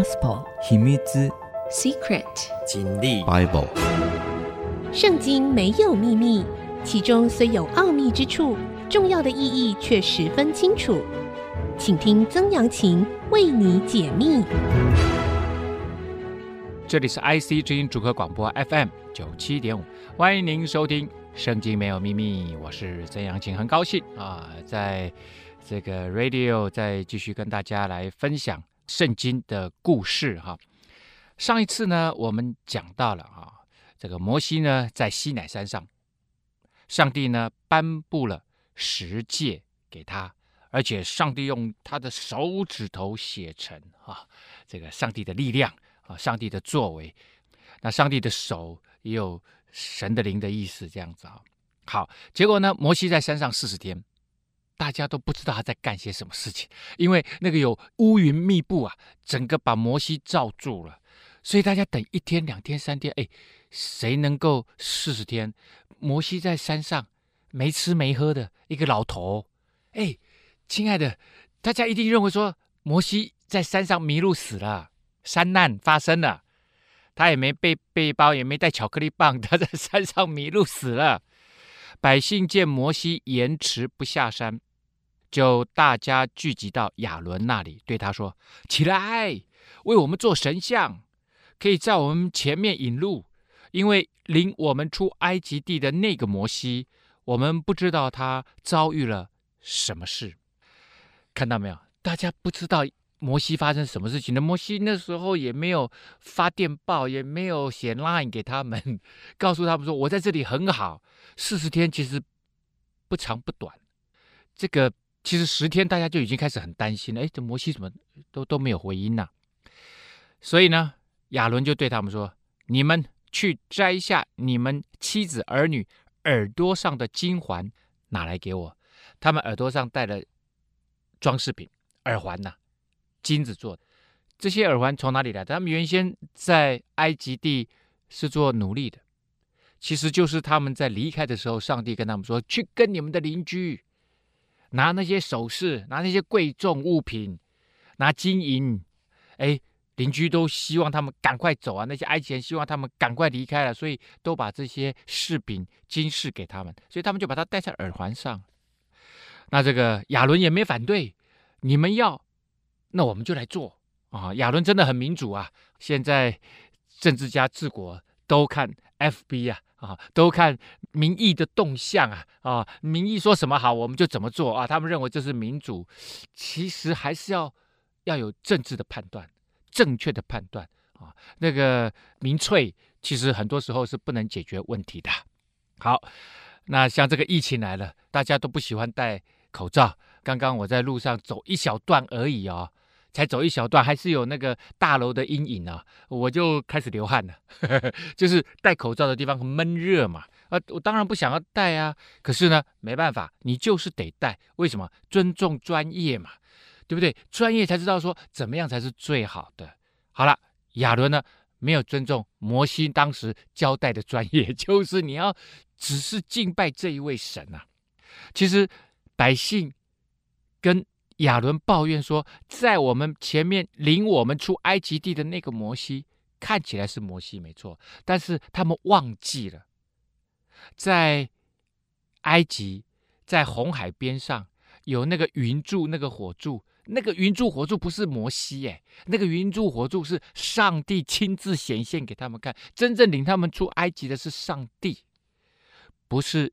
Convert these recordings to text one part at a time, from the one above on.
Gospel 秘密 Secret 经历 Bible 圣经没有秘密，其中虽有奥秘之处，重要的意义却十分清楚。请听曾阳晴为你解密。这里是 IC 之音主客广播 FM 九七点五，欢迎您收听《圣经没有秘密》，我是曾阳晴，很高兴啊，在这个 Radio 再继续跟大家来分享圣经的故事哈。上一次呢，我们讲到了啊，这个摩西呢在西乃山上，上帝呢颁布了十诫给他，而且上帝用他的手指头写成啊，这个上帝的力量。啊，上帝的作为，那上帝的手也有神的灵的意思，这样子啊。好，结果呢，摩西在山上四十天，大家都不知道他在干些什么事情，因为那个有乌云密布啊，整个把摩西罩住了，所以大家等一天、两天、三天，哎，谁能够四十天？摩西在山上没吃没喝的一个老头，哎，亲爱的，大家一定认为说摩西在山上迷路死了。山难发生了，他也没背背包，也没带巧克力棒，他在山上迷路死了。百姓见摩西延迟不下山，就大家聚集到亚伦那里，对他说：“起来，为我们做神像，可以在我们前面引路，因为领我们出埃及地的那个摩西，我们不知道他遭遇了什么事。看到没有？大家不知道。”摩西发生什么事情那？摩西那时候也没有发电报，也没有写 line 给他们，告诉他们说我在这里很好。四十天其实不长不短，这个其实十天大家就已经开始很担心了。哎，这摩西怎么都都没有回音呢？所以呢，亚伦就对他们说：“你们去摘下你们妻子儿女耳朵上的金环拿来给我。他们耳朵上戴了装饰品，耳环呐。”金子做的这些耳环从哪里来的？他们原先在埃及地是做奴隶的，其实就是他们在离开的时候，上帝跟他们说：“去跟你们的邻居拿那些首饰，拿那些贵重物品，拿金银。”哎，邻居都希望他们赶快走啊！那些埃及人希望他们赶快离开了，所以都把这些饰品、金饰给他们，所以他们就把它戴在耳环上。那这个亚伦也没反对，你们要。那我们就来做啊！亚伦真的很民主啊！现在政治家治国都看 FB 啊啊，都看民意的动向啊啊！民意说什么好，我们就怎么做啊！他们认为这是民主，其实还是要要有政治的判断，正确的判断啊！那个民粹其实很多时候是不能解决问题的。好，那像这个疫情来了，大家都不喜欢戴口罩。刚刚我在路上走一小段而已哦。才走一小段，还是有那个大楼的阴影啊，我就开始流汗了。就是戴口罩的地方很闷热嘛，啊，我当然不想要戴啊，可是呢，没办法，你就是得戴。为什么？尊重专业嘛，对不对？专业才知道说怎么样才是最好的。好了，亚伦呢，没有尊重摩西当时交代的专业，就是你要只是敬拜这一位神啊。其实百姓跟。亚伦抱怨说：“在我们前面领我们出埃及地的那个摩西，看起来是摩西没错，但是他们忘记了，在埃及，在红海边上有那个云柱、那个火柱，那个云柱、火柱不是摩西耶，那个云柱、火柱是上帝亲自显现给他们看，真正领他们出埃及的是上帝，不是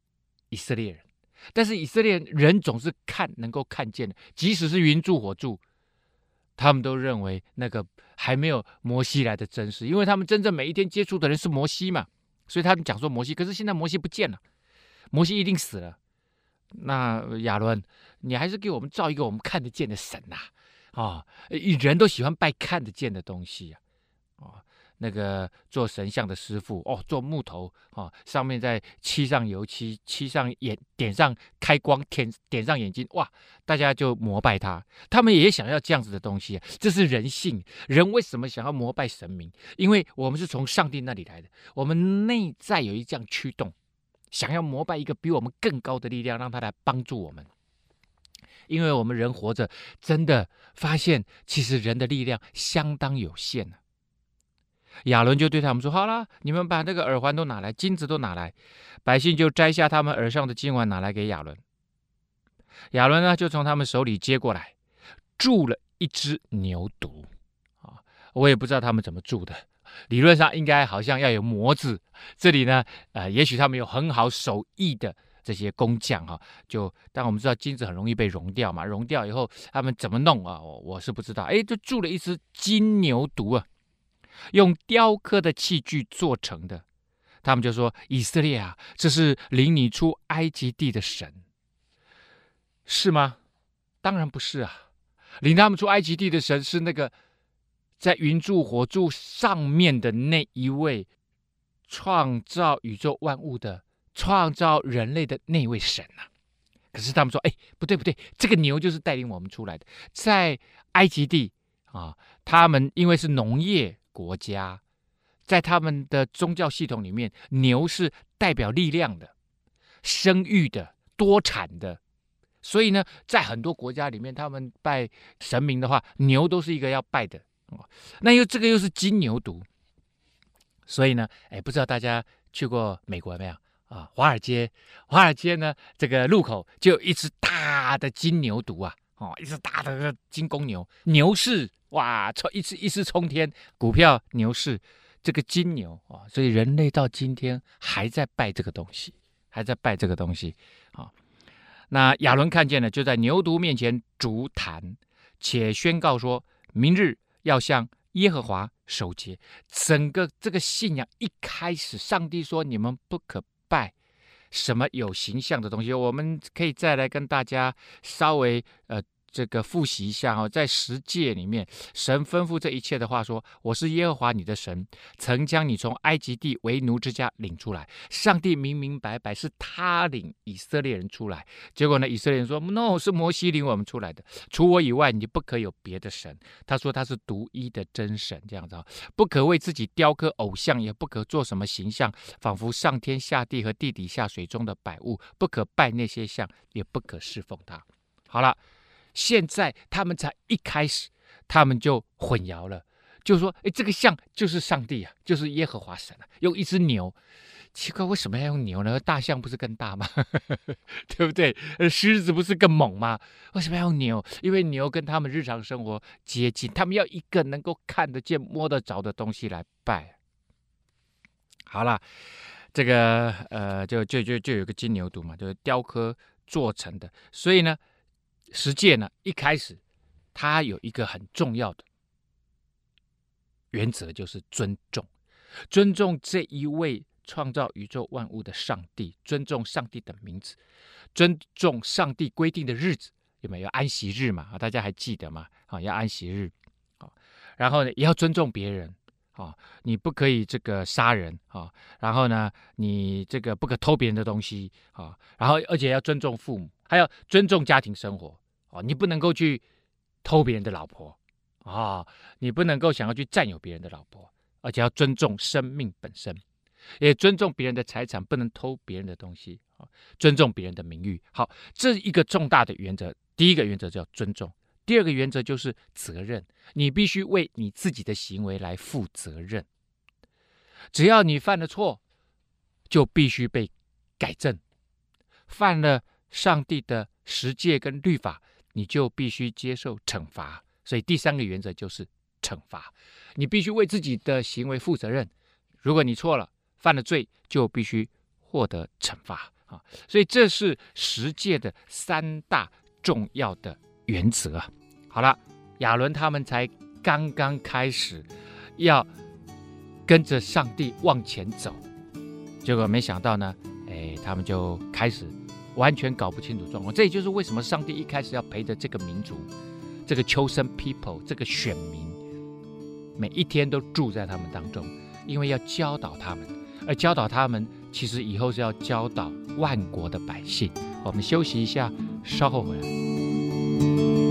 以色列人。”但是以色列人总是看能够看见的，即使是云柱火柱，他们都认为那个还没有摩西来的真实，因为他们真正每一天接触的人是摩西嘛，所以他们讲说摩西。可是现在摩西不见了，摩西一定死了。那亚伦，你还是给我们造一个我们看得见的神呐！啊，人都喜欢拜看得见的东西啊，啊。那个做神像的师傅哦，做木头哦，上面再漆上油漆，漆上眼，点上开光，点点上眼睛，哇！大家就膜拜他。他们也想要这样子的东西，这是人性。人为什么想要膜拜神明？因为我们是从上帝那里来的，我们内在有一这样驱动，想要膜拜一个比我们更高的力量，让他来帮助我们。因为我们人活着，真的发现其实人的力量相当有限呢。亚伦就对他们说：“好了，你们把那个耳环都拿来，金子都拿来。”百姓就摘下他们耳上的金环，拿来给亚伦。亚伦呢，就从他们手里接过来，铸了一只牛犊。啊，我也不知道他们怎么铸的。理论上应该好像要有模子。这里呢，呃，也许他们有很好手艺的。这些工匠哈，就但我们知道金子很容易被熔掉嘛，熔掉以后他们怎么弄啊？我我是不知道。哎，就铸了一只金牛犊啊，用雕刻的器具做成的。他们就说：“以色列啊，这是领你出埃及地的神，是吗？当然不是啊！领他们出埃及地的神是那个在云柱火柱上面的那一位，创造宇宙万物的。”创造人类的那位神呐、啊，可是他们说：“哎，不对不对，这个牛就是带领我们出来的。在埃及地啊，他们因为是农业国家，在他们的宗教系统里面，牛是代表力量的、生育的、多产的。所以呢，在很多国家里面，他们拜神明的话，牛都是一个要拜的哦。那又这个又是金牛犊，所以呢，哎，不知道大家去过美国没有？”啊，华尔街，华尔街呢，这个路口就有一只大的金牛犊啊，哦，一只大的金公牛，牛市哇，冲一次一次冲天，股票牛市，这个金牛啊，所以人类到今天还在拜这个东西，还在拜这个东西啊。那亚伦看见了，就在牛犊面前逐坛，且宣告说，明日要向耶和华守节。整个这个信仰一开始，上帝说你们不可。拜什么有形象的东西？我们可以再来跟大家稍微呃。这个复习一下哦，在十诫里面，神吩咐这一切的话说：“我是耶和华你的神，曾将你从埃及地为奴之家领出来。”上帝明明白白是他领以色列人出来，结果呢，以色列人说：“No，是摩西领我们出来的，除我以外，你不可有别的神。”他说他是独一的真神，这样子，不可为自己雕刻偶像，也不可做什么形象，仿佛上天下地和地底下水中的百物，不可拜那些像，也不可侍奉他。好了。现在他们才一开始，他们就混淆了，就说：“哎，这个像就是上帝啊，就是耶和华神啊，用一只牛。奇怪，为什么要用牛呢？大象不是更大吗？对不对？狮子不是更猛吗？为什么要用牛？因为牛跟他们日常生活接近，他们要一个能够看得见、摸得着的东西来拜。好了，这个呃，就就就就有个金牛犊嘛，就是雕刻做成的，所以呢。”十诫呢，一开始，它有一个很重要的原则，就是尊重，尊重这一位创造宇宙万物的上帝，尊重上帝的名字，尊重上帝规定的日子，有没有安息日嘛？大家还记得吗？啊，要安息日，啊，然后呢，也要尊重别人，啊，你不可以这个杀人，啊，然后呢，你这个不可偷别人的东西，啊，然后而且要尊重父母。还要尊重家庭生活哦，你不能够去偷别人的老婆啊，哦，你不能够想要去占有别人的老婆，而且要尊重生命本身，也尊重别人的财产，不能偷别人的东西啊，尊重别人的名誉。好，这一个重大的原则，第一个原则叫尊重，第二个原则就是责任，你必须为你自己的行为来负责任。只要你犯了错，就必须被改正，犯了。上帝的十诫跟律法，你就必须接受惩罚。所以第三个原则就是惩罚，你必须为自己的行为负责任。如果你错了，犯了罪，就必须获得惩罚啊！所以这是十诫的三大重要的原则。好了，亚伦他们才刚刚开始要跟着上帝往前走，结果没想到呢，哎，他们就开始。完全搞不清楚状况，这也就是为什么上帝一开始要陪着这个民族，这个秋生 people，这个选民，每一天都住在他们当中，因为要教导他们，而教导他们，其实以后是要教导万国的百姓。我们休息一下，稍后回来。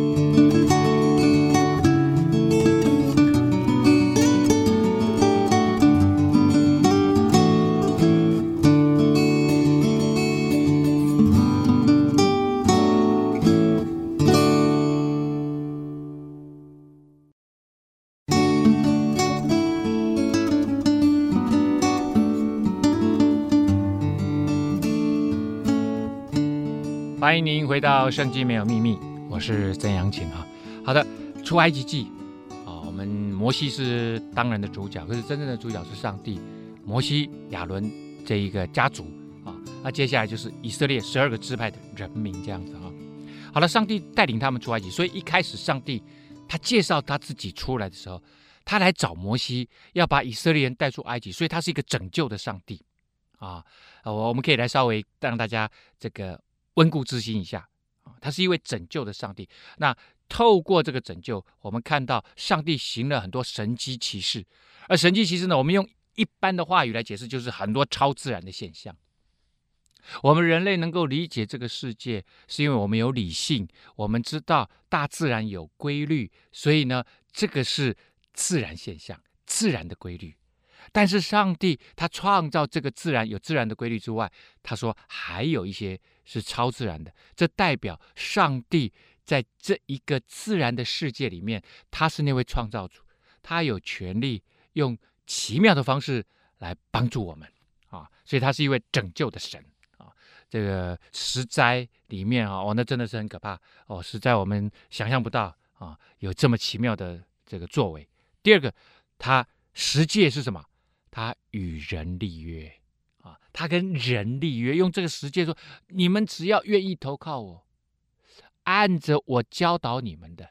回到《圣经没有秘密》，我是曾阳晴啊。好的，出埃及记啊，我们摩西是当然的主角，可是真正的主角是上帝，摩西、亚伦这一个家族啊。那接下来就是以色列十二个支派的人民这样子啊。好了，上帝带领他们出埃及，所以一开始上帝他介绍他自己出来的时候，他来找摩西，要把以色列人带出埃及，所以他是一个拯救的上帝啊。我我们可以来稍微让大家这个温故知新一下啊，他是一位拯救的上帝。那透过这个拯救，我们看到上帝行了很多神迹奇事，而神迹奇事呢，我们用一般的话语来解释，就是很多超自然的现象。我们人类能够理解这个世界，是因为我们有理性，我们知道大自然有规律，所以呢，这个是自然现象，自然的规律。但是上帝他创造这个自然有自然的规律之外，他说还有一些是超自然的，这代表上帝在这一个自然的世界里面，他是那位创造主，他有权利用奇妙的方式来帮助我们啊，所以他是一位拯救的神啊。这个十灾里面啊，哦，那真的是很可怕哦，实在我们想象不到啊，有这么奇妙的这个作为。第二个，他十诫是什么？他与人立约，他跟人立约，用这个十诫说：你们只要愿意投靠我，按着我教导你们的。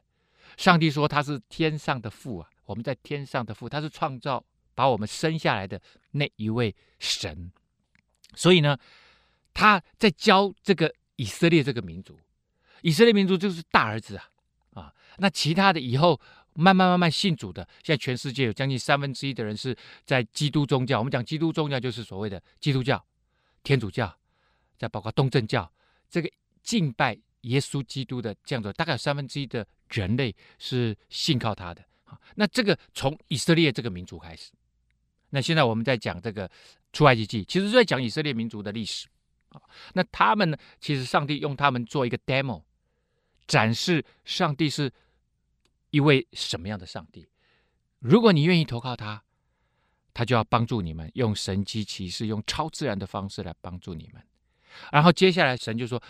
上帝说他是天上的父啊，我们在天上的父，他是创造把我们生下来的那一位神，所以呢。他在教这个以色列这个民族，以色列民族就是大儿子啊啊！那其他的以后慢慢慢慢信主的，现在全世界有将近三分之一的人是在基督宗教。我们讲基督宗教就是所谓的基督教、天主教，再包括东正教，这个敬拜耶稣基督的这样子，大概有三分之一的人类是信靠他的。那这个从以色列这个民族开始，那现在我们在讲这个出埃及记，其实是在讲以色列民族的历史。那他们呢？其实上帝用他们做一个 demo，展示上帝是一位什么样的上帝。如果你愿意投靠他，他就要帮助你们，用神迹奇事，用超自然的方式来帮助你们。然后接下来神就说：“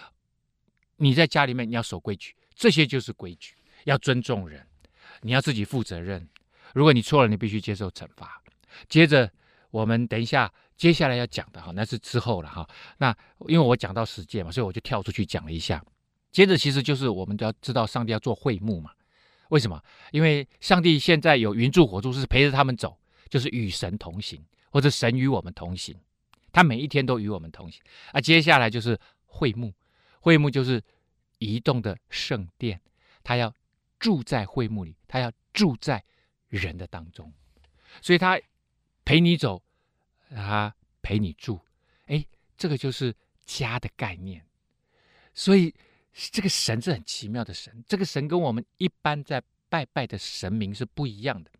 你在家里面你要守规矩，这些就是规矩，要尊重人，你要自己负责任。如果你错了，你必须接受惩罚。”接着我们等一下。接下来要讲的哈，那是之后了哈。那因为我讲到实践嘛，所以我就跳出去讲了一下。接着其实就是我们都要知道，上帝要做会幕嘛。为什么？因为上帝现在有云柱火柱是陪着他们走，就是与神同行，或者神与我们同行。他每一天都与我们同行。啊，接下来就是会幕，会幕就是移动的圣殿，他要住在会幕里，他要住在人的当中，所以他陪你走。他陪你住，哎，这个就是家的概念。所以这个神是很奇妙的神，这个神跟我们一般在拜拜的神明是不一样的。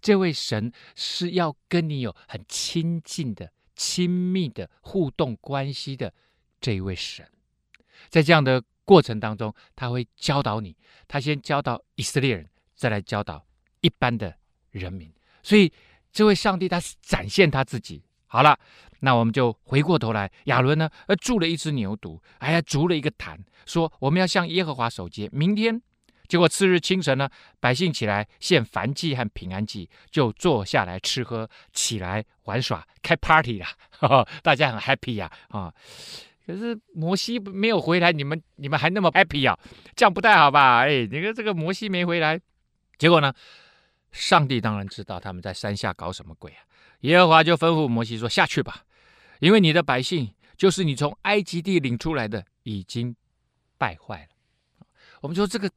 这位神是要跟你有很亲近的、亲密的互动关系的这一位神。在这样的过程当中，他会教导你，他先教导以色列人，再来教导一般的人民。所以。这位上帝他是展现他自己。好了，那我们就回过头来，亚伦呢，呃，铸了一只牛犊，哎呀筑了一个坛，说我们要向耶和华守节。明天，结果次日清晨呢，百姓起来献燔祭和平安祭，就坐下来吃喝，起来玩耍，开 party 了，呵呵，大家很 happy 呀，啊，啊！可是摩西没有回来，你们你们还那么 happy 啊？这样不太好吧？哎，你看这个摩西没回来，结果呢？上帝当然知道他们在山下搞什么鬼啊！耶和华就吩咐摩西说：“下去吧，因为你的百姓就是你从埃及地领出来的，已经败坏了。”我们说这个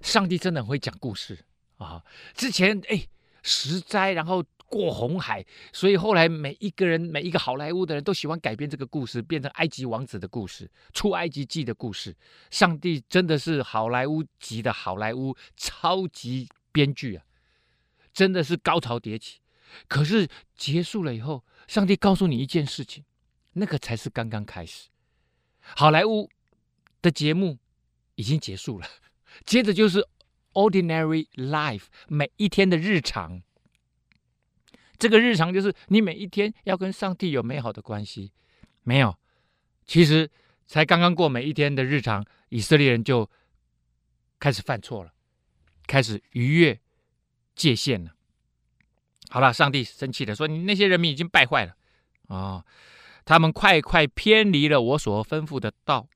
上帝真的很会讲故事啊！之前哎十灾，然后过红海，所以后来每一个人每一个好莱坞的人都喜欢改编这个故事，变成埃及王子的故事、出埃及记的故事。上帝真的是好莱坞级的好莱坞超级编剧啊！真的是高潮迭起，可是结束了以后，上帝告诉你一件事情，那个才是刚刚开始。好莱坞的节目已经结束了，接着就是 ordinary life，每一天的日常。这个日常就是你每一天要跟上帝有美好的关系。没有，其实才刚刚过每一天的日常，以色列人就开始犯错了，开始逾越界限了。好了，上帝生气了，说：“你那些人民已经败坏了啊、他们快快偏离了我所吩咐的道，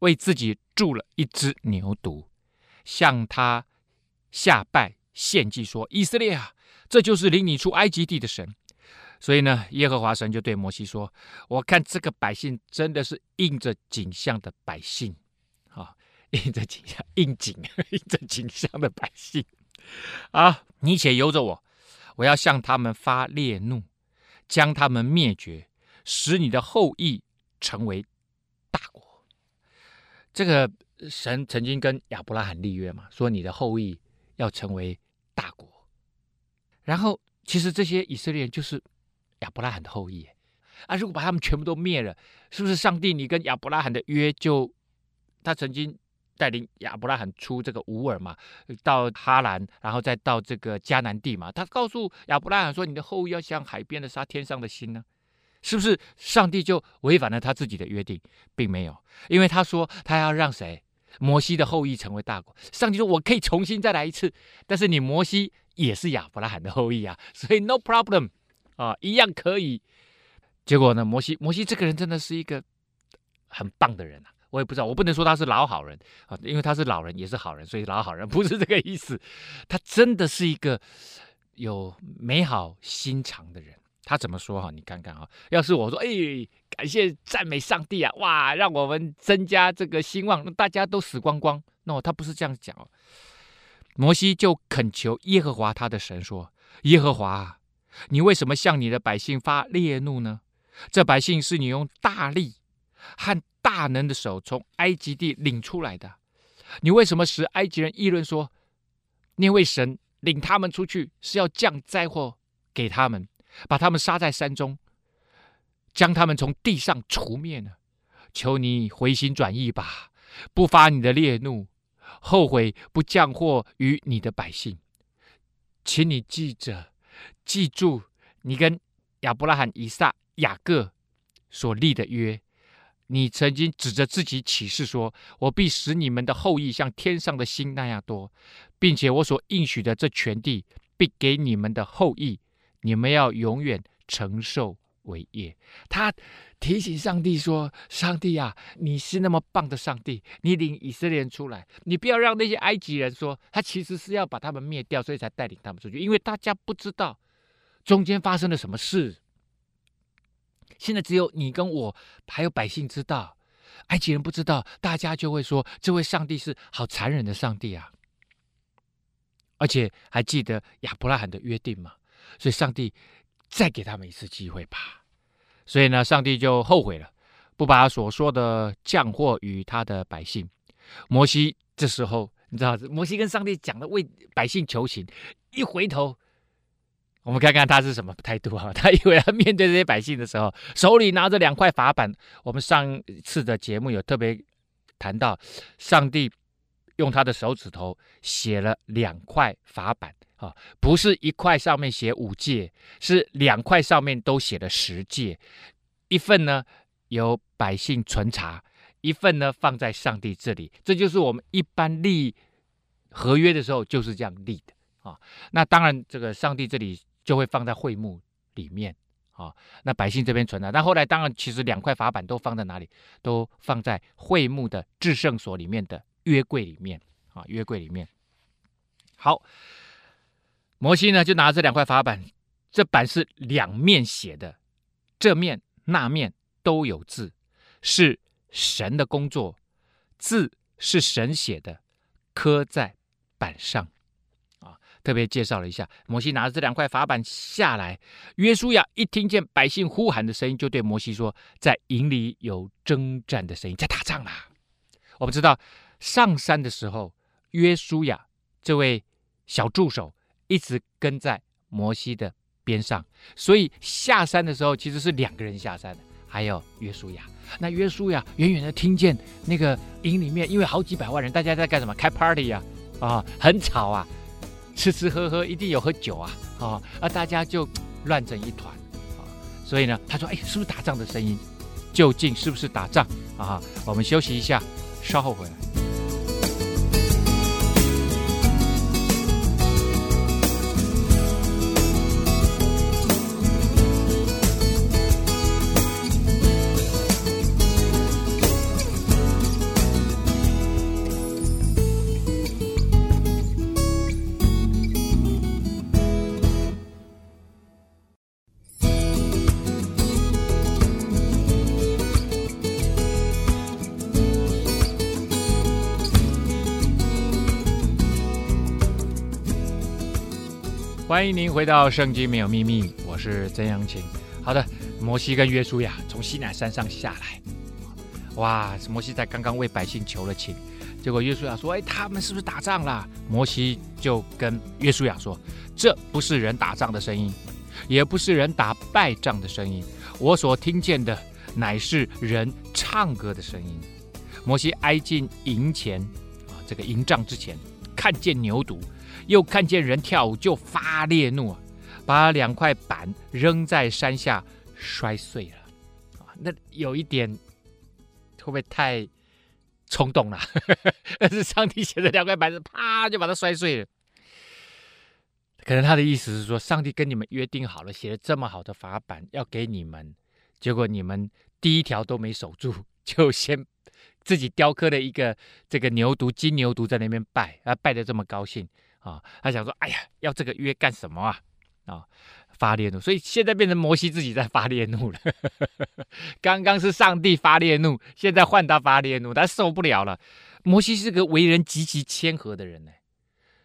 为自己铸了一只牛犊，向他下拜献祭，说：‘以色列啊，这就是领你出埃及地的神。’所以呢，耶和华神就对摩西说：‘我看这个百姓真的是应着景象的百姓啊、应着景象，应景，应着景象的百姓啊！你且由着我。’”我要向他们发烈怒，将他们灭绝，使你的后裔成为大国。这个神曾经跟亚伯拉罕立约嘛，说你的后裔要成为大国。然后，其实这些以色列人就是亚伯拉罕的后裔啊。如果把他们全部都灭了，是不是上帝你跟亚伯拉罕的约就他曾经？带领亚伯拉罕出这个乌尔嘛，到哈兰，然后再到这个迦南地嘛。他告诉亚伯拉罕说：“你的后裔要像海边的沙，天上的星呢。”是不是上帝就违反了他自己的约定？并没有，因为他说他要让谁？摩西的后裔成为大国。上帝说：“我可以重新再来一次，但是你摩西也是亚伯拉罕的后裔啊，所以 no problem 啊，一样可以。”结果呢，摩西摩西这个人真的是一个很棒的人啊。我也不知道，我不能说他是老好人啊，因为他是老人也是好人，所以老好人 不是这个意思。他真的是一个有美好心肠的人。他怎么说哈？你看看哈，要是我说，哎，感谢赞美上帝啊，哇，让我们增加这个兴旺，那大家都死光光。那他不是这样讲哦。摩西就恳求耶和华他的神说：“耶和华，你为什么向你的百姓发烈怒呢？这百姓是你用大力和大能的手从埃及地领出来的，你为什么使埃及人议论说，那位神领他们出去是要降灾祸给他们，把他们杀在山中，将他们从地上除灭呢？求你回心转意吧，不发你的烈怒，后悔不降祸于你的百姓，请你记着，记住你跟亚伯拉罕、以撒、雅各所立的约。你曾经指着自己起誓说：“我必使你们的后裔像天上的星那样多，并且我所应许的这全地必给你们的后裔，你们要永远承受为业。”他提醒上帝说：“上帝啊，你是那么棒的上帝，你领以色列人出来，你不要让那些埃及人说他其实是要把他们灭掉，所以才带领他们出去，因为大家不知道中间发生了什么事。”现在只有你跟我还有百姓知道，埃及人不知道，大家就会说这位上帝是好残忍的上帝啊！而且还记得亚伯拉罕的约定吗？所以上帝再给他们一次机会吧。所以呢，上帝就后悔了，不把所说的降祸于他的百姓。摩西这时候你知道，摩西跟上帝讲的为百姓求情，一回头。我们看看他是什么态度啊？他以为他面对这些百姓的时候，手里拿着两块法板。我们上次的节目有特别谈到，上帝用他的手指头写了两块法板啊，不是一块上面写五戒，是两块上面都写了十戒。一份呢由百姓存查，一份呢放在上帝这里。这就是我们一般立合约的时候就是这样立的啊。那当然，这个上帝这里。就会放在会幕里面啊、那百姓这边存的。但后来当然，其实两块法板都放在哪里？都放在会幕的至圣所里面的约柜里面啊、约柜里面。好，摩西呢就拿这两块法板，这板是两面写的，这面那面都有字，是神的工作，字是神写的，刻在板上。特别介绍了一下，摩西拿着这两块法板下来。约书亚一听见百姓呼喊的声音，就对摩西说：“在营里有征战的声音，在打仗啦。”我们知道，上山的时候，约书亚这位小助手一直跟在摩西的边上，所以下山的时候其实是两个人下山的，还有约书亚。那约书亚远远的听见那个营里面，因为好几百万人，大家在干什么？开 party 呀，啊，啊，很吵啊。吃吃喝喝，一定有喝酒啊！啊、哦，而大家就乱成一团啊、所以呢，他说：“哎，是不是打仗的声音？”究竟是不是打仗啊？我们休息一下，稍后回来。欢迎您回到《圣经没有秘密》，我是曾阳晴。好的，摩西跟约书亚从西乃山上下来，哇！摩西在刚刚为百姓求了情，结果约书亚说：“哎，他们是不是打仗了？”摩西就跟约书亚说：“这不是人打仗的声音，也不是人打败仗的声音，我所听见的乃是人唱歌的声音。”摩西挨近营前啊，这个营帐之前，看见牛犊。又看见人跳舞，就发烈怒，把两块板扔在山下，摔碎了。那有一点会不会太冲动了？但 是上帝写的两块板子，啪就把它摔碎了。可能他的意思是说，上帝跟你们约定好了，写了这么好的法版要给你们，结果你们第一条都没守住，就先自己雕刻了一个这个牛犊、金牛犊在那边拜，啊，拜得这么高兴。啊、他想说，哎呀，要这个约干什么啊？啊、发烈怒，所以现在变成摩西自己在发烈怒了。刚刚是上帝发烈怒，现在换他发烈怒，他受不了了。摩西是个为人极其谦和的人呢，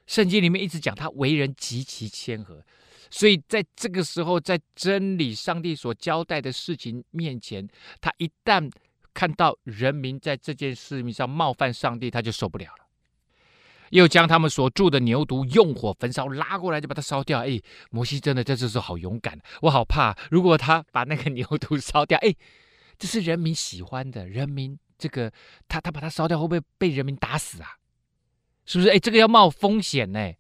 圣经里面一直讲他为人极其谦和，所以在这个时候，在真理上帝所交代的事情面前，他一旦看到人民在这件事情上冒犯上帝，他就受不了了。又将他们所住的牛犊用火焚烧，拉过来就把它烧掉。哎，摩西真的在这时候好勇敢，我好怕，如果他把那个牛犊烧掉，哎，这是人民喜欢的，人民这个他他把它烧掉，会不会被人民打死啊？是不是？哎，这个要冒风险呢。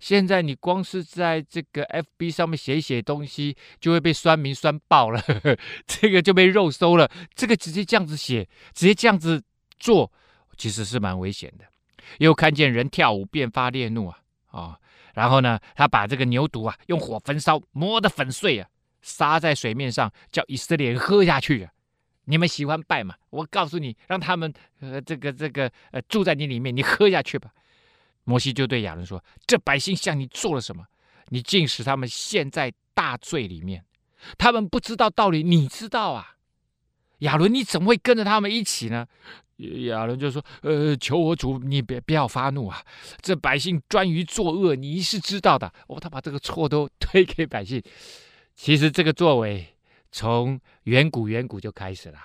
现在你光是在这个 FB 上面写一写东西，就会被酸民酸爆了，呵呵，这个就被肉搜了。这个直接这样子写，直接这样子做，其实是蛮危险的。又看见人跳舞，便发烈怒啊啊、然后呢，他把这个牛犊啊用火焚烧，磨得粉碎啊，撒在水面上，叫以色列人喝下去啊。你们喜欢拜嘛？我告诉你，让他们呃这个这个呃住在你里面，你喝下去吧。摩西就对亚伦说：“这百姓向你做了什么？你竟使他们陷在大罪里面。他们不知道道理，你知道啊。亚伦，你怎么会跟着他们一起呢？”亚伦就说：“呃，求我主，你别不要发怒啊！这百姓专于作恶，你是知道的。哦，他把这个错都 推给百姓。其实这个作为从远古远古就开始了。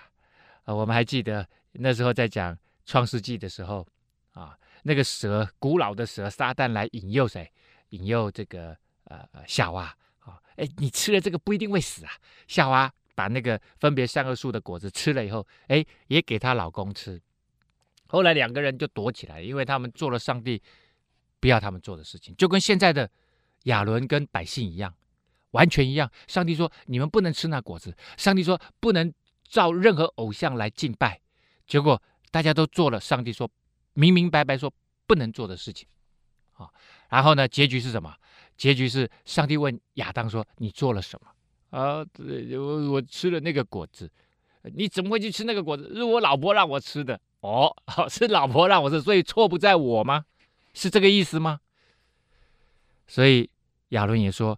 啊、我们还记得那时候在讲创世纪的时候啊，那个蛇，古老的蛇撒旦来引诱谁？引诱这个呃夏娃啊！哎，你吃了这个不一定会死啊，夏娃。”把那个分别善恶树的果子吃了以后，哎，也给她老公吃。后来两个人就躲起来，因为他们做了上帝不要他们做的事情，就跟现在的亚伦跟百姓一样，完全一样。上帝说你们不能吃那果子，上帝说不能造任何偶像来敬拜。结果大家都做了上帝说明明白白说不能做的事情啊。然后呢，结局是什么？结局是上帝问亚当说：“你做了什么？”啊，我我吃了那个果子，你怎么会去吃那个果子？是我老婆让我吃的。哦，是老婆让我吃，所以错不在我吗？是这个意思吗？所以亚伦也说，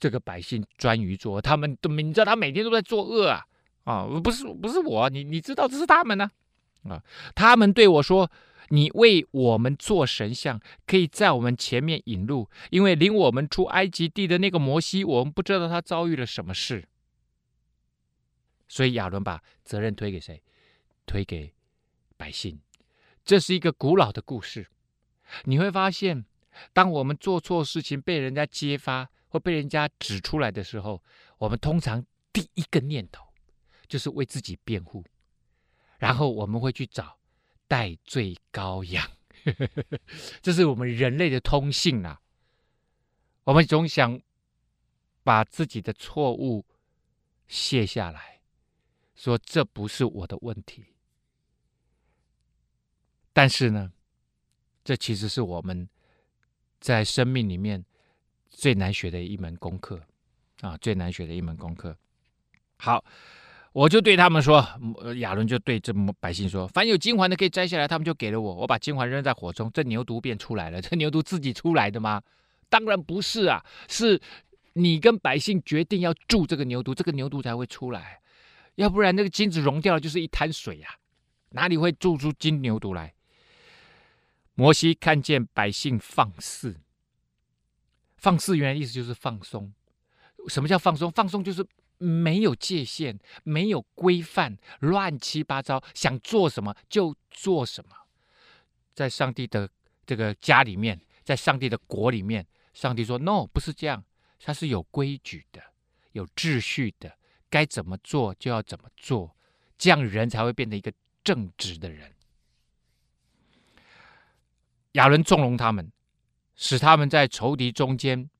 这个百姓专于作，他们都你知道，他每天都在作恶啊！啊，不是不是我，你你知道这是他们呢？啊，他们对我说。你为我们做神像，可以在我们前面引路，因为领我们出埃及地的那个摩西，我们不知道他遭遇了什么事。所以亚伦把责任推给谁？推给百姓。这是一个古老的故事。你会发现，当我们做错事情被人家揭发或被人家指出来的时候，我们通常第一个念头就是为自己辩护，然后我们会去找。代罪羔羊，这是我们人类的通性啊！我们总想把自己的错误卸下来，说这不是我的问题。但是呢，这其实是我们在生命里面最难学的一门功课啊，最难学的一门功课。好，我就对他们说，亚伦就对这百姓说：凡有金环的可以摘下来，他们就给了我。我把金环扔在火中，这牛犊便出来了。这牛犊自己出来的吗？当然不是啊，是你跟百姓决定要住这个牛犊，这个牛犊才会出来。要不然那个金子融掉了，就是一滩水呀，哪里会住出金牛犊来？摩西看见百姓放肆，放肆原来意思就是放松。什么叫放松？放松就是没有界限，没有规范，乱七八糟，想做什么就做什么。在上帝的这个家里面，在上帝的国里面，上帝说：“No，不是这样，它是有规矩的，有秩序的，该怎么做就要怎么做，这样人才会变成一个正直的人。”亚伦纵容他们，使他们在仇敌中间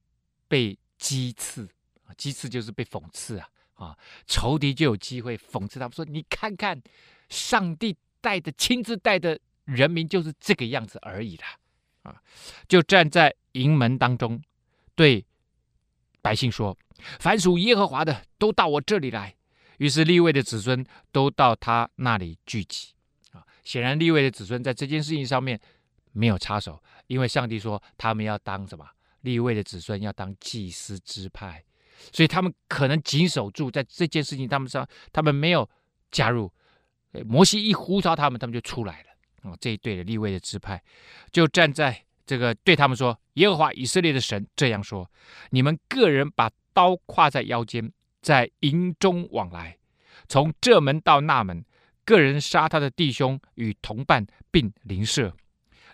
被讥刺鸡翅就是被讽刺啊啊！仇敌就有机会讽刺他们说：“你看看，上帝带的亲自带的人民就是这个样子而已啦。”啊！就站在营门当中，对百姓说：“凡属耶和华的，都到我这里来。”于是利未的子孙都到他那里聚集啊！显然利未的子孙在这件事情上面。没有插手，因为上帝说他们要当什么？利未的子孙要当祭司支派，所以他们可能谨守住在这件事情他们上，他们没有加入。摩西一呼召他们，他们就出来了。哦，这一对的利未的支派就站在这个对他们说：“耶和华以色列的神这样说：你们个人把刀挎在腰间，在营中往来，从这门到那门，个人杀他的弟兄与同伴，并邻舍。”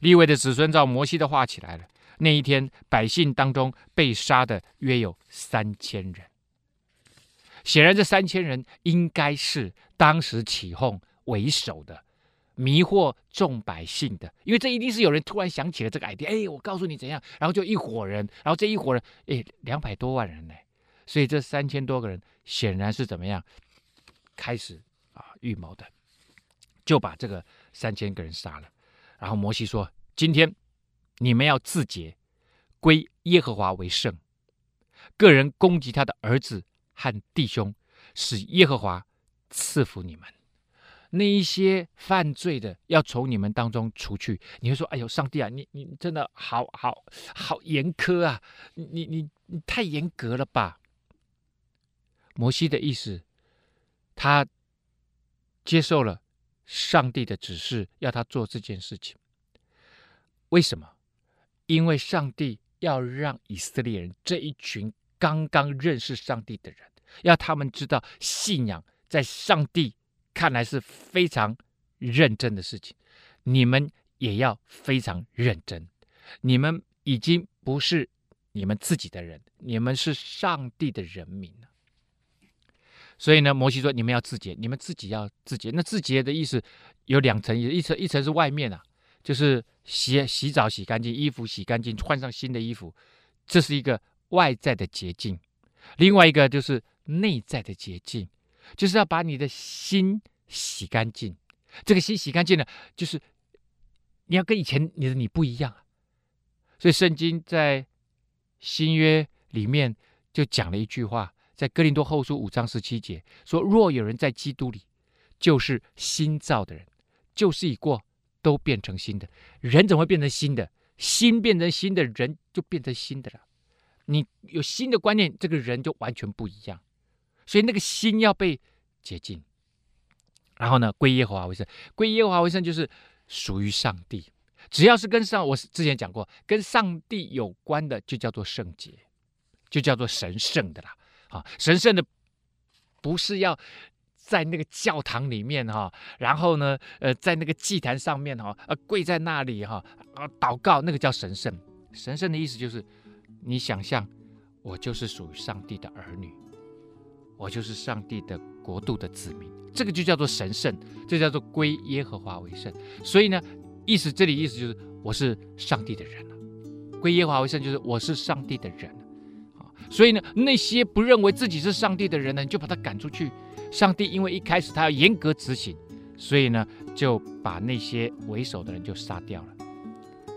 利未的子孙照摩西的话起来了。那一天，百姓当中被杀的约有三千人。显然，这三千人应该是当时起哄为首的，迷惑众百姓的。因为这一定是有人突然想起了这个 idea。哎，我告诉你怎样，然后就一伙人，然后这一伙人，哎，两百多万人呢。所以这三千多个人显然是怎么样开始啊预谋的，就把这个三千个人杀了。然后摩西说：“今天你们要自洁，归耶和华为圣。个人攻击他的儿子和弟兄，使耶和华赐福你们。那一些犯罪的，要从你们当中除去。你会说：‘哎呦，上帝啊，你你真的好好好严苛啊！你你你太严格了吧？’摩西的意思，他接受了。”上帝的指示要他做这件事情，为什么？因为上帝要让以色列人这一群刚刚认识上帝的人，要他们知道信仰在上帝看来是非常认真的事情。你们也要非常认真。你们已经不是你们自己的人，你们是上帝的人民。所以呢，摩西说：“你们要自洁，你们自己要自洁。那自洁的意思有两层，一层一层是外面啊，就是洗洗澡洗干净，衣服洗干净，换上新的衣服，这是一个外在的捷径。另外一个就是内在的捷径，就是要把你的心洗干净。这个心洗干净了，就是你要跟以前你的你不一样啊。所以圣经在新约里面就讲了一句话。”在哥林多后书五章十七节说：“若有人在基督里，就是新造的人，旧事已过，都变成新的。人怎么会变成新的？心变成新的人就变成新的了。你有新的观念，这个人就完全不一样。所以那个心要被洁净，然后呢，归耶和华为圣。归耶和华为圣就是属于上帝。只要是跟上，我之前讲过，跟上帝有关的，就叫做圣洁，就叫做神圣的啦。”啊，神圣的不是要在那个教堂里面哈，然后呢，呃，在那个祭坛上面哈，呃，跪在那里哈，啊，祷告，那个叫神圣。神圣的意思就是，你想象我就是属于上帝的儿女，我就是上帝的国度的子民，这个就叫做神圣，这叫做归耶和华为圣。所以呢，意思这里意思就是我是上帝的人了，归耶和华为圣就是我是上帝的人。所以呢，那些不认为自己是上帝的人呢，就把他赶出去。上帝因为一开始他要严格执行，所以呢，就把那些为首的人就杀掉了。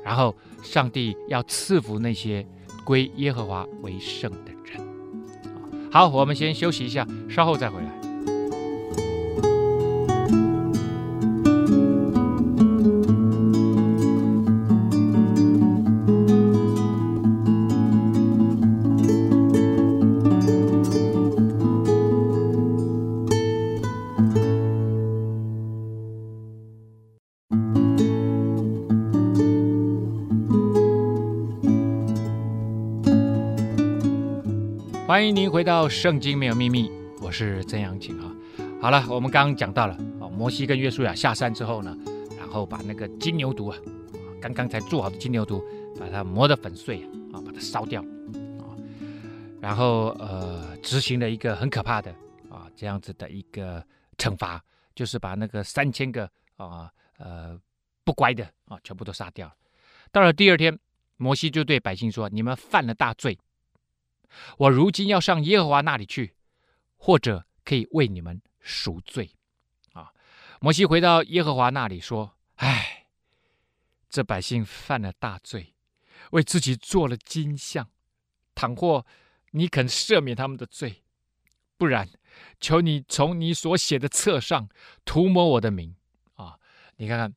然后上帝要赐福那些归耶和华为圣的人。好，我们先休息一下，稍后再回来。欢迎您回到《圣经没有秘密》，我是曾阳晴啊。好了，我们刚刚讲到了啊，摩西跟约书亚下山之后呢，然后把那个金牛犊啊，刚刚才做好的金牛犊，把它磨得粉碎啊，把它烧掉啊，然后呃，执行了一个很可怕的啊这样子的一个惩罚，就是把那个三千个啊呃不乖的啊全部都杀掉了。到了第二天，摩西就对百姓说：“你们犯了大罪。”我如今要上耶和华那里去，或者可以为你们赎罪。啊，摩西回到耶和华那里说：“唉，这百姓犯了大罪，为自己做了金像。倘或你肯赦免他们的罪，不然，求你从你所写的册上涂抹我的名。”啊，你看看，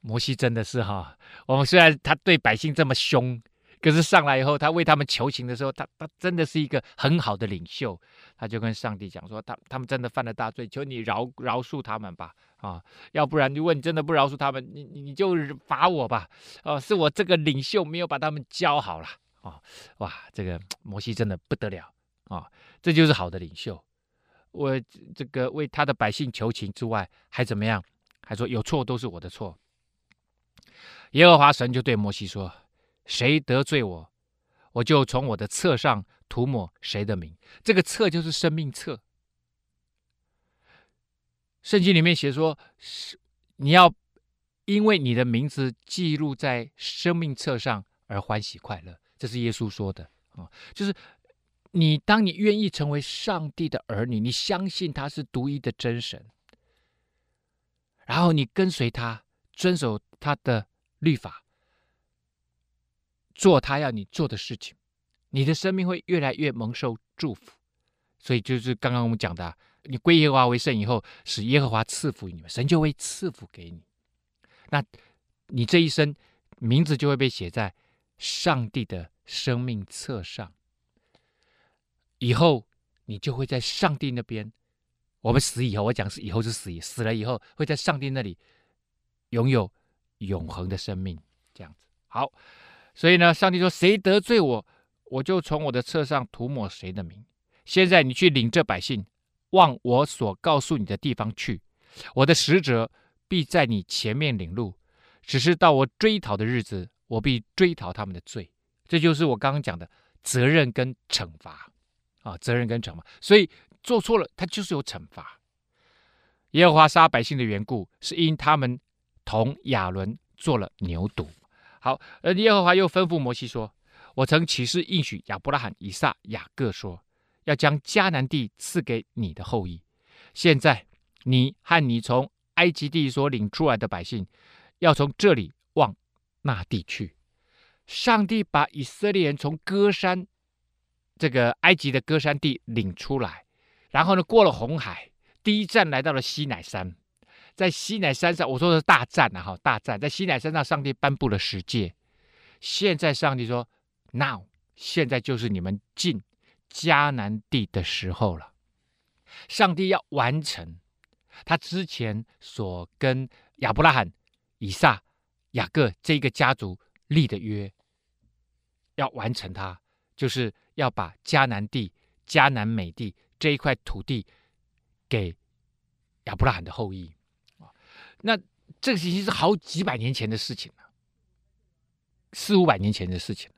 摩西真的是哈，我们虽然他对百姓这么凶。可是上来以后，他为他们求情的时候，他他真的是一个很好的领袖。他就跟上帝讲说：“他他们真的犯了大罪，求你饶饶恕他们吧！啊，要不然如果你真的不饶恕他们，你你就罚我吧！哦、啊，是我这个领袖没有把他们教好了啊！哇，这个摩西真的不得了啊！这就是好的领袖。我这个为他的百姓求情之外，还怎么样？还说有错都是我的错。耶和华神就对摩西说。”谁得罪我，我就从我的册上涂抹谁的名。这个册就是生命册。圣经里面写说，是你要因为你的名字记录在生命册上而欢喜快乐。这是耶稣说的啊，就是你当你愿意成为上帝的儿女，你相信他是独一的真神，然后你跟随他，遵守他的律法。做他要你做的事情，你的生命会越来越蒙受祝福。所以就是刚刚我们讲的，你归耶和华为圣以后，使耶和华赐福于你们，神就会赐福给你。那你这一生名字就会被写在上帝的生命册上。以后你就会在上帝那边。我们死以后，我讲是以后是死，死了以后会在上帝那里拥有永恒的生命。这样子好。所以呢，上帝说：“谁得罪我，我就从我的册上涂抹谁的名。现在你去领这百姓，往我所告诉你的地方去。我的使者必在你前面领路。只是到我追讨的日子，我必追讨他们的罪。这就是我刚刚讲的责任跟惩罚啊，责任跟惩罚。所以做错了，他就是有惩罚。耶和华杀百姓的缘故，是因他们同亚伦做了牛犊。”好，而耶和华又吩咐摩西说：“我曾起誓应许亚伯拉罕、以撒、雅各说，要将迦南地赐给你的后裔。现在你和你从埃及地所领出来的百姓，要从这里往那地去。上帝把以色列人从歌山这个埃及的歌山地领出来，然后呢，过了红海，第一站来到了西乃山。”在西乃山上，我说的是大战啊，哈，大战在西乃山上，上帝颁布了十诫。现在上帝说：“Now，现在就是你们进迦南地的时候了。”上帝要完成他之前所跟亚伯拉罕、以撒、雅各这一个家族立的约，要完成它，就是要把迦南地、迦南美地这一块土地给亚伯拉罕的后裔。那这个其实是好几百年前的事情了，四五百年前的事情了。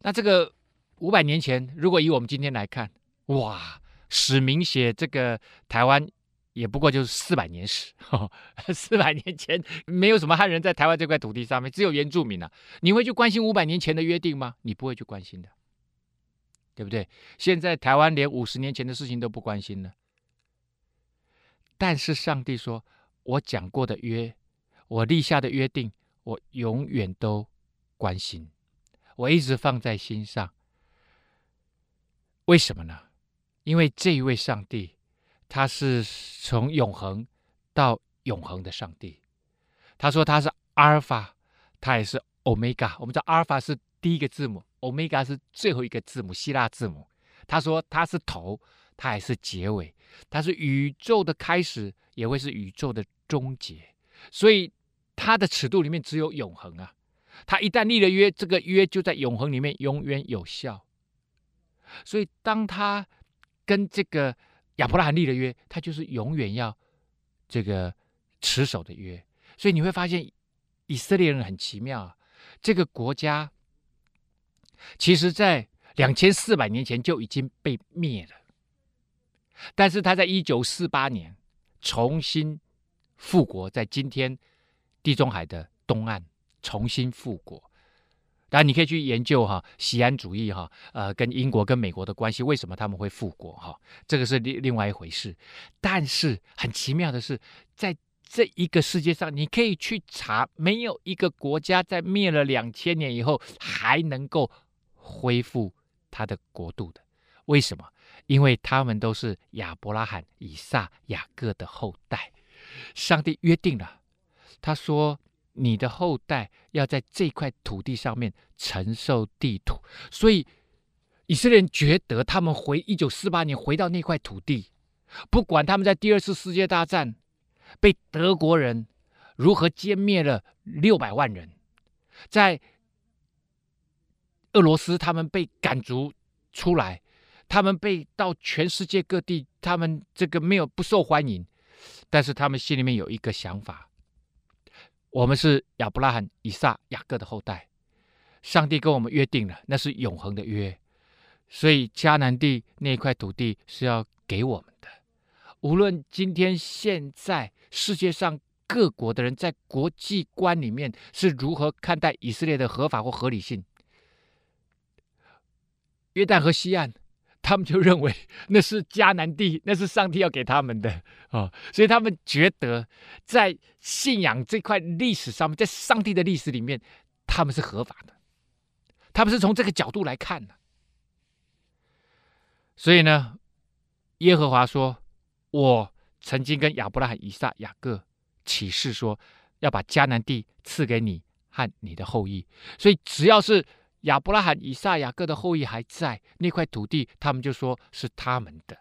那这个五百年前，如果以我们今天来看，哇，史明写这个台湾也不过就是四百年史，四百年前没有什么汉人在台湾这块土地上面，只有原住民啊。你会去关心五百年前的约定吗？你不会去关心的。对不对？现在台湾连五十年前的事情都不关心了。但是上帝说：“我讲过的约，我立下的约定，我永远都关心，我一直放在心上。为什么呢？因为这一位上帝，他是从永恒到永恒的上帝。他说他是阿尔法，他也是欧米伽。我们知道阿尔法是第一个字母，欧米伽是最后一个字母，希腊字母。他说他是头。”他也是结尾，他是宇宙的开始，也会是宇宙的终结。所以他的尺度里面只有永恒啊！他一旦立了约，这个约就在永恒里面永远有效。所以当他跟这个亚伯拉罕立了约，他就是永远要这个持守的约。所以你会发现以色列人很奇妙啊，这个国家其实在两千四百年前就已经被灭了。但是他在一九四八年重新复国，在今天地中海的东岸重新复国。当然，你可以去研究哈西安主义哈，呃，跟英国跟美国的关系，为什么他们会复国哈？这个是另另外一回事。但是很奇妙的是，在这一个世界上，你可以去查，没有一个国家在灭了两千年以后还能够恢复他的国度的。为什么？因为他们都是亚伯拉罕、以撒、雅各的后代。上帝约定了，他说：“你的后代要在这块土地上面承受地土。”所以以色列人觉得，他们回一九四八年回到那块土地，不管他们在第二次世界大战被德国人如何歼灭了六百万人，在俄罗斯他们被赶逐出来。他们被到全世界各地，他们这个没有不受欢迎，但是他们心里面有一个想法：我们是亚伯拉罕、以撒、雅各的后代，上帝跟我们约定了，那是永恒的约，所以迦南地那块土地是要给我们的。无论今天现在世界上各国的人在国际观里面是如何看待以色列的合法或合理性，约旦河西岸。他们就认为那是迦南地，那是上帝要给他们的啊、哦，所以他们觉得在信仰这块历史上面，在上帝的历史里面，他们是合法的，他们是从这个角度来看的。所以呢，耶和华说：“我曾经跟亚伯拉罕、以撒、雅各起誓说，要把迦南地赐给你和你的后裔。”所以只要是。亚伯拉罕、以撒、雅各的后裔还在那块土地，他们就说是他们的。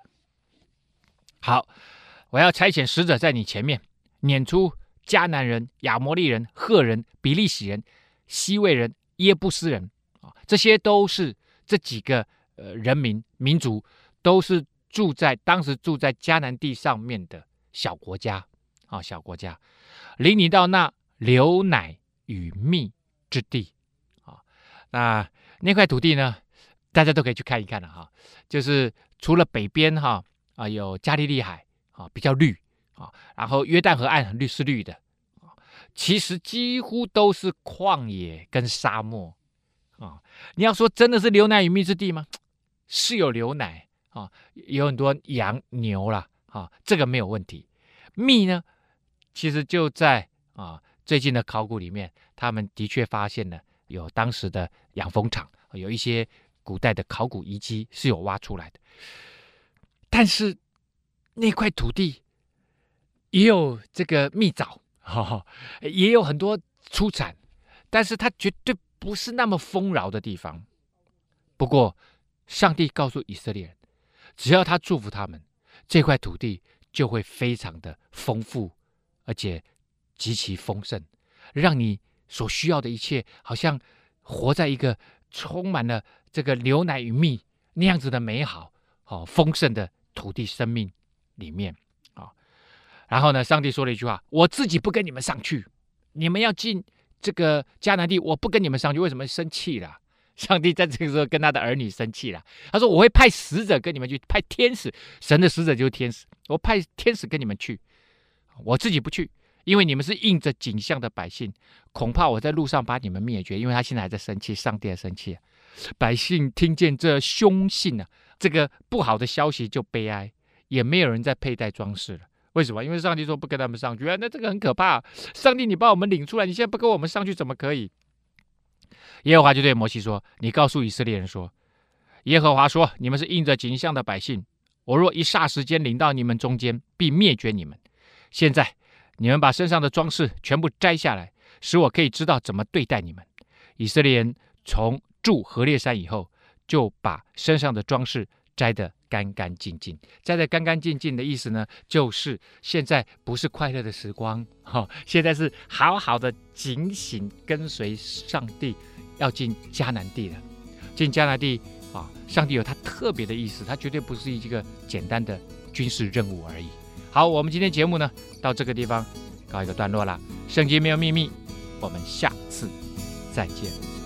好，我要差遣使者在你前面，撵出迦南人、亚摩利人、赫人、比利洗人、西魏人、耶布斯人啊，这些都是这几个呃人民民族，都是住在当时住在迦南地上面的小国家啊，小国家，领你到那流奶与蜜之地。那那块土地呢，大家都可以去看一看了哈。就是除了北边哈啊有加利利海啊比较绿啊，然后约旦河岸绿是绿的，其实几乎都是旷野跟沙漠啊。你要说真的是流奶与蜜之地吗？是有流奶啊，有很多羊牛啦啊，这个没有问题。蜜呢，其实就在啊最近的考古里面，他们的确发现了。有当时的养蜂场，有一些古代的考古遗迹是有挖出来的，但是那块土地也有这个蜜枣，也有很多出产，但是它绝对不是那么丰饶的地方。不过，上帝告诉以色列人，只要他祝福他们，这块土地就会非常的丰富，而且极其丰盛，让你。所需要的一切，好像活在一个充满了这个牛奶与蜜那样子的美好、好、哦、丰盛的土地生命里面啊、然后呢，上帝说了一句话：“我自己不跟你们上去，你们要进这个迦南地，我不跟你们上去。为什么生气了？上帝在这个时候跟他的儿女生气了。他说：我会派使者跟你们去，派天使，神的使者就是天使，我派天使跟你们去，我自己不去。”因为你们是印着景象的百姓，恐怕我在路上把你们灭绝。因为他现在还在生气，上帝在生气。百姓听见这凶信啊，这个不好的消息就悲哀，也没有人在佩戴装饰了。为什么？因为上帝说不跟他们上去啊，那这个很可怕。上帝，你把我们领出来，你现在不跟我们上去，怎么可以？耶和华就对摩西说：“你告诉以色列人说，耶和华说，你们是印着景象的百姓，我若一霎时间领到你们中间，必灭绝你们。现在你们把身上的装饰全部摘下来，使我可以知道怎么对待你们。”以色列人从住何烈山以后，就把身上的装饰摘得干干净净。摘得干干净净的意思呢，就是现在不是快乐的时光，哈、现在是好好的警醒跟随上帝，要进迦南地了。进迦南地啊，上帝有他特别的意思，他绝对不是一个简单的军事任务而已。好，我们今天节目呢，到这个地方告一个段落了。圣经没有秘密，我们下次。再见。